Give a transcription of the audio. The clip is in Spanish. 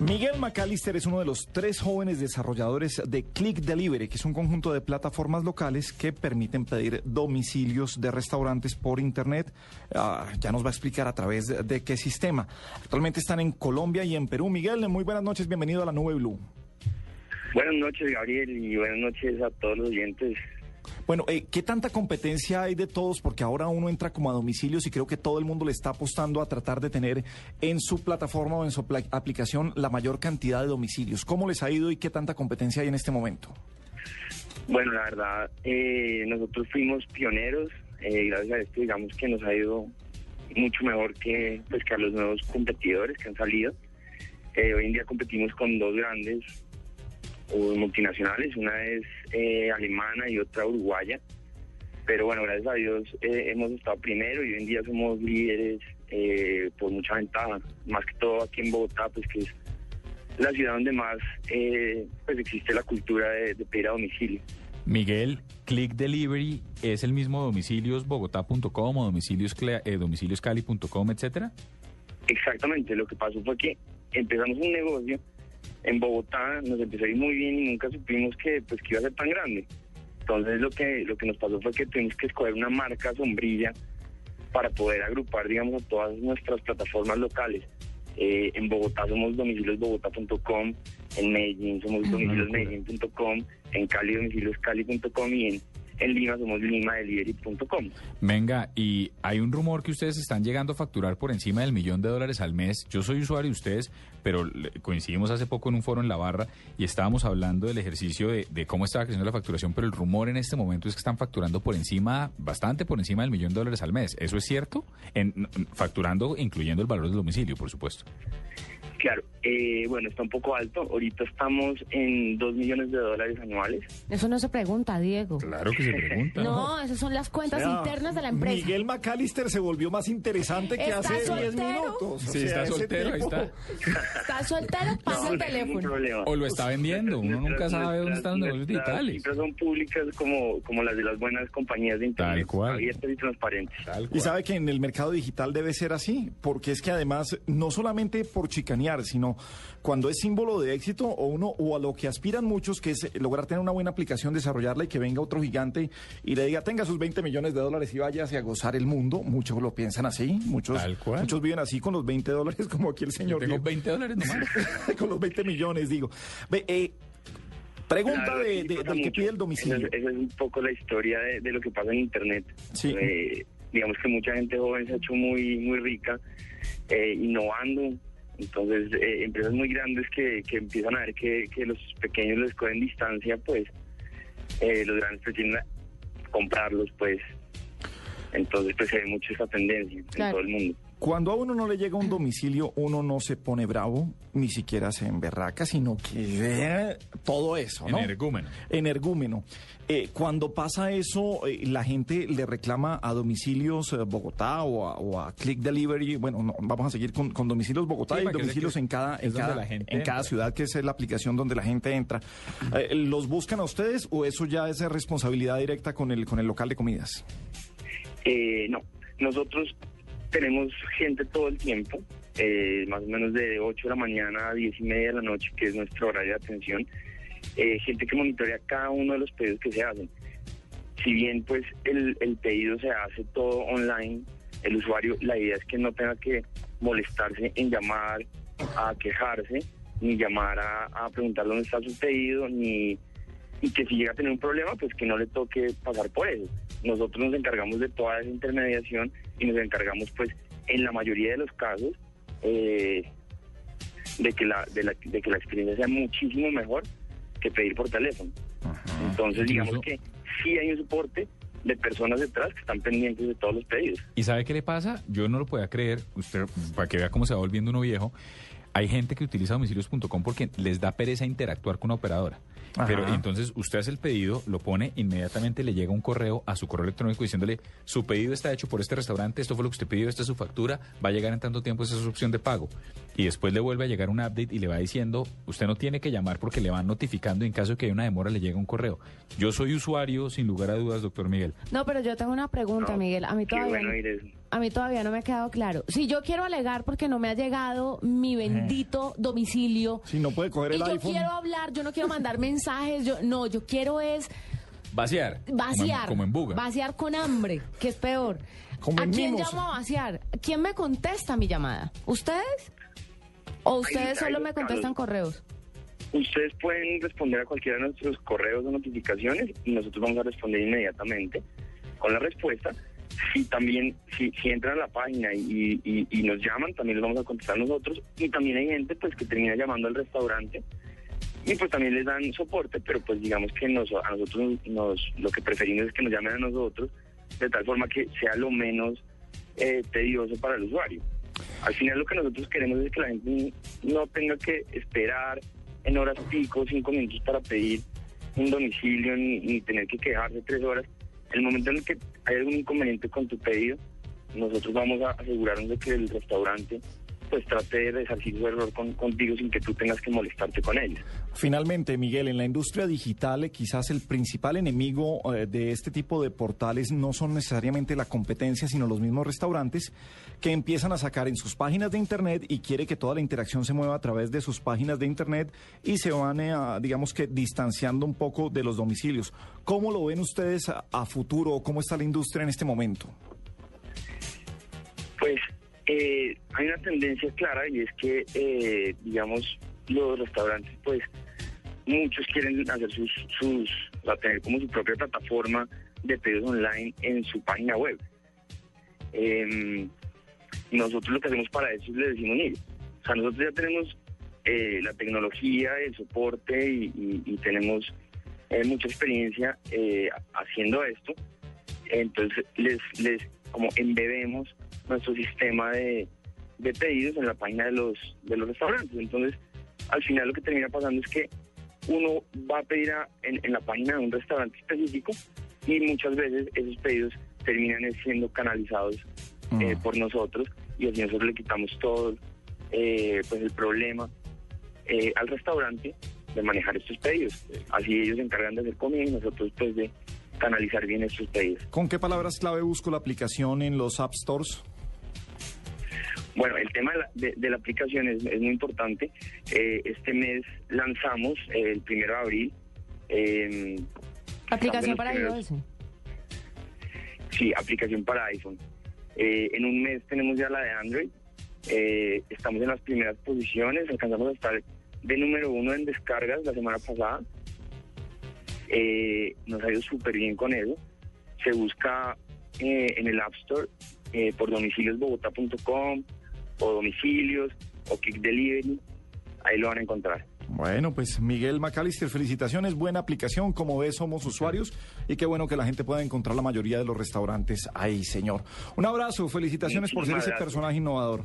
Miguel McAllister es uno de los tres jóvenes desarrolladores de Click Delivery, que es un conjunto de plataformas locales que permiten pedir domicilios de restaurantes por Internet. Ah, ya nos va a explicar a través de, de qué sistema. Actualmente están en Colombia y en Perú. Miguel, muy buenas noches, bienvenido a la Nube Blue. Buenas noches, Gabriel, y buenas noches a todos los oyentes. Bueno, eh, ¿qué tanta competencia hay de todos? Porque ahora uno entra como a domicilios y creo que todo el mundo le está apostando a tratar de tener en su plataforma o en su aplicación la mayor cantidad de domicilios. ¿Cómo les ha ido y qué tanta competencia hay en este momento? Bueno, la verdad, eh, nosotros fuimos pioneros, eh, gracias a esto digamos que nos ha ido mucho mejor que, pues, que a los nuevos competidores que han salido. Eh, hoy en día competimos con dos grandes multinacionales, una es eh, alemana y otra uruguaya, pero bueno, gracias a Dios eh, hemos estado primero y hoy en día somos líderes eh, por mucha ventaja, más que todo aquí en Bogotá, pues que es la ciudad donde más eh, pues existe la cultura de, de pedir a domicilio. Miguel, Click Delivery es el mismo domicilios bogotá.com o domicilios, cla- eh, domicilioscali.com, etcétera. Exactamente, lo que pasó fue que empezamos un negocio en Bogotá, nos empezó a ir muy bien y nunca supimos que pues que iba a ser tan grande. Entonces lo que lo que nos pasó fue que tuvimos que escoger una marca sombrilla para poder agrupar, digamos, todas nuestras plataformas locales. Eh, en Bogotá somos domiciliosbogotá.com, en Medellín somos domiciliosmedellín.com, en Cali domicilioscali.com y en, en Lima somos. Venga, y hay un rumor que ustedes están llegando a facturar por encima del millón de dólares al mes. Yo soy usuario de ustedes, pero coincidimos hace poco en un foro en La Barra y estábamos hablando del ejercicio de, de cómo estaba creciendo la facturación, pero el rumor en este momento es que están facturando por encima, bastante por encima del millón de dólares al mes. ¿Eso es cierto? En, facturando incluyendo el valor del domicilio, por supuesto. Claro, eh, bueno, está un poco alto. Ahorita estamos en 2 millones de dólares anuales. Eso no se pregunta, Diego. Claro que se pregunta. No, esas son las cuentas internas de la empresa. Miguel McAllister se volvió más interesante que ¿Está hace 10 soltero? minutos. Sí, está ese soltero, ahí tipo- está. Está soltero, pasa No, el teléfono. O lo está vendiendo, uno nunca Nuestras- sabe dónde están los negocios nuestras digitales. son públicas como, como las de las buenas compañías de internet. Tal cual. Abiertas y transparentes. Tal Y cual. sabe que en el mercado digital debe ser así, porque es que además, no solamente por chicanear, sino cuando es símbolo de éxito o uno, o a lo que aspiran muchos, que es lograr tener una buena aplicación, desarrollarla y que venga otro gigante y le diga, tenga sus 20 millones de dólares y váyase a gozar el mundo. Muchos lo piensan así, muchos, Tal cual. muchos viven así con los 20 dólares, como aquí el Yo señor. tengo Diego. 20 dólares nomás. con los 20 millones, digo. Ve, eh, pregunta Claro, de, de- del que pide el domicilio. Esa, es- esa es un poco la historia de, de lo que pasa en internet. Sí. Eh, digamos que mucha gente joven se ha hecho muy, muy rica eh, innovando. Entonces, eh, empresas muy grandes que, que empiezan a ver que, que los pequeños les cogen distancia, pues eh, los grandes pretenden comprarlos, pues. Entonces, pues se ve mucho esa tendencia Claro. en todo el mundo. Cuando a uno no le llega un domicilio, uno no se pone bravo, ni siquiera se emberraca, sino que todo eso, ¿no? Energúmeno. Energúmeno. Eh, cuando pasa eso, eh, la gente le reclama a domicilios eh, Bogotá o a, o a Click Delivery. Bueno, no, vamos a seguir con, con domicilios Bogotá Sí, y domicilios en cada, en cada, la gente en cada ciudad, que es la aplicación donde la gente entra. Eh, ¿Los buscan a ustedes o eso ya es responsabilidad directa con el, con el local de comidas? Eh, no, nosotros tenemos gente todo el tiempo, eh, más o menos de 8 de la mañana a 10 y media de la noche, que es nuestro horario de atención, eh, gente que monitorea cada uno de los pedidos que se hacen. Si bien pues el, el pedido se hace todo online, el usuario, la idea es que no tenga que molestarse en llamar a quejarse, ni llamar a, a preguntar dónde está su pedido, ni y que si llega a tener un problema, pues que no le toque pasar por eso. Nosotros nos encargamos de toda esa intermediación y nos encargamos, pues, en la mayoría de los casos, eh, de, que la, de, la, de que la experiencia sea muchísimo mejor que pedir por teléfono. Entonces, digamos que sí hay un soporte de personas detrás que están pendientes de todos los pedidos. ¿Y sabe qué le pasa? Yo no lo podía creer, usted para que vea cómo se va volviendo uno viejo. Hay gente que utiliza domicilios.com porque les da pereza interactuar con una operadora. Ajá. Pero entonces usted hace el pedido, lo pone, inmediatamente le llega un correo a su correo electrónico diciéndole, su pedido está hecho por este restaurante, esto fue lo que usted pidió, esta es su factura, va a llegar en tanto tiempo, esa es su opción de pago. y después le vuelve a llegar un update y le va diciendo, usted no tiene que llamar porque le van notificando y en caso de que haya una demora le llega un correo. Yo soy usuario, sin lugar a dudas, doctor Miguel. No, pero yo tengo una pregunta, No, Miguel. A mí qué todavía, bueno oír eso. A mí todavía no me ha quedado claro. Si yo quiero alegar porque no me ha llegado mi bendito domicilio Si no puede coger y el yo iPhone. quiero hablar, yo no quiero mandar mensajes, yo no, yo quiero es Vaciar. como en- vaciar, Como en, buga. vaciar con hambre, que es peor. Como ¿A en quién mimos. llamo a vaciar? ¿Quién me contesta mi llamada? ¿Ustedes? ¿O ustedes solo me contestan correos? Ustedes pueden responder a cualquiera de nuestros correos o notificaciones y nosotros vamos a responder inmediatamente con la respuesta. Si también, si, si entran a la página y, y- nos llaman, también les vamos a contestar nosotros. Y también hay gente pues que termina llamando al restaurante y pues también les dan soporte, pero pues digamos que nos, a nosotros nos, lo que preferimos es que nos llamen a nosotros de tal forma que sea lo menos eh, tedioso para el usuario. Al final lo que nosotros queremos es que la gente no tenga que esperar en horas pico, cinco minutos para pedir un domicilio, ni, ni tener que quejarse tres horas. El momento en el que hay algún inconveniente con tu pedido, nosotros vamos a asegurarnos de que el restaurante pues trate de su error con- contigo sin que tú tengas que molestarte con ellos. Finalmente, Miguel, en la industria digital eh, quizás el principal enemigo eh, de este tipo de portales no son necesariamente la competencia, sino los mismos restaurantes que empiezan a sacar en sus páginas de Internet y quiere que toda la interacción se mueva a través de sus páginas de Internet y se van, eh, digamos que, distanciando un poco de los domicilios. ¿Cómo lo ven ustedes a, a futuro? ¿Cómo está la industria en este momento? Eh, hay una tendencia clara y es que, eh, digamos, los restaurantes, pues muchos quieren hacer sus, sus, a tener como su propia plataforma de pedidos online en su página web. Em, nosotros lo que hacemos para eso es le decimos, mire, o sea, nosotros ya tenemos eh, la tecnología, el soporte y tenemos eh, mucha experiencia eh, haciendo esto. Entonces les, les como embebemos nuestro sistema de, de pedidos en la página de los, de los restaurantes. Entonces, al final lo que termina pasando es que uno va a pedir a- en, en la página de un restaurante específico y muchas veces esos pedidos terminan siendo canalizados eh, Mm. por nosotros y así nosotros le quitamos todo eh, pues el problema eh, al restaurante de manejar estos pedidos. Así ellos se encargan de hacer comida y nosotros pues de canalizar bien estos pedidos. ¿Con qué palabras clave busco la aplicación en los App Stores? Bueno, el tema de la, de- de la aplicación es, es muy importante. Eh, este mes lanzamos eh, el primero de abril. eh, Aplicación para primeros- iOS. Sí, aplicación para iPhone. Eh, en un mes tenemos ya la de Android. Eh, estamos en las primeras posiciones. Alcanzamos a estar de número uno en descargas la semana pasada. Eh, nos ha ido súper bien con eso. Se busca eh, en el App Store eh, por domiciliosbogotá.com o domicilios o Kick Delivery. Ahí lo van a encontrar. Bueno, pues Miguel McAllister, felicitaciones, buena aplicación, como ves somos usuarios y qué bueno que la gente pueda encontrar la mayoría de los restaurantes ahí, señor. Un abrazo, felicitaciones por ser ese personaje innovador.